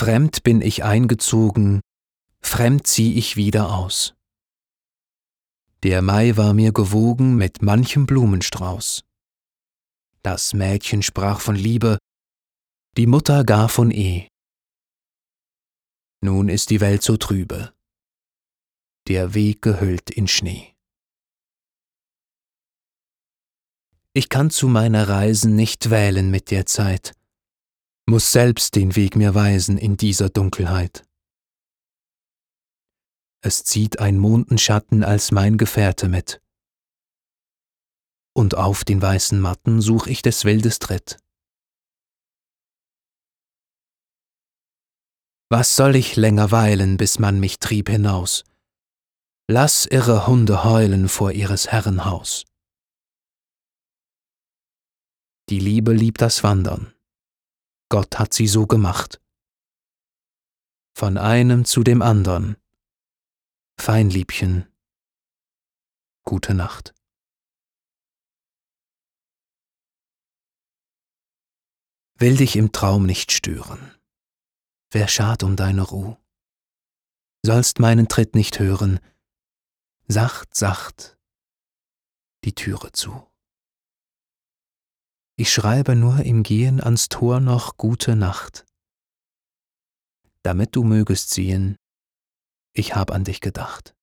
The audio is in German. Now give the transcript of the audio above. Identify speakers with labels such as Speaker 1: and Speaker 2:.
Speaker 1: Fremd bin ich eingezogen, fremd zieh ich wieder aus. Der Mai war mir gewogen mit manchem Blumenstrauß. Das Mädchen sprach von Liebe, die Mutter gar von Ehe. Nun ist die Welt so trübe, der Weg gehüllt in Schnee. Ich kann zu meiner Reisen nicht wählen mit der Zeit, muss selbst den Weg mir weisen in dieser Dunkelheit. Es zieht ein Mondenschatten als mein Gefährte mit, und auf den weißen Matten such ich des Wildes Tritt. Was soll ich länger weilen, bis man mich trieb hinaus? Lass irre Hunde heulen vor ihres Herren Haus. Die Liebe liebt das Wandern. Gott hat sie so gemacht. Von einem zu dem andern. Feinliebchen. Gute Nacht. Will dich im Traum nicht stören. Wer schad um deine Ruh? Sollst meinen Tritt nicht hören. Sacht, sacht die Türe zu. Ich schreibe nur im Gehen ans Tor noch gute Nacht, damit du mögest sehen, ich hab an dich gedacht.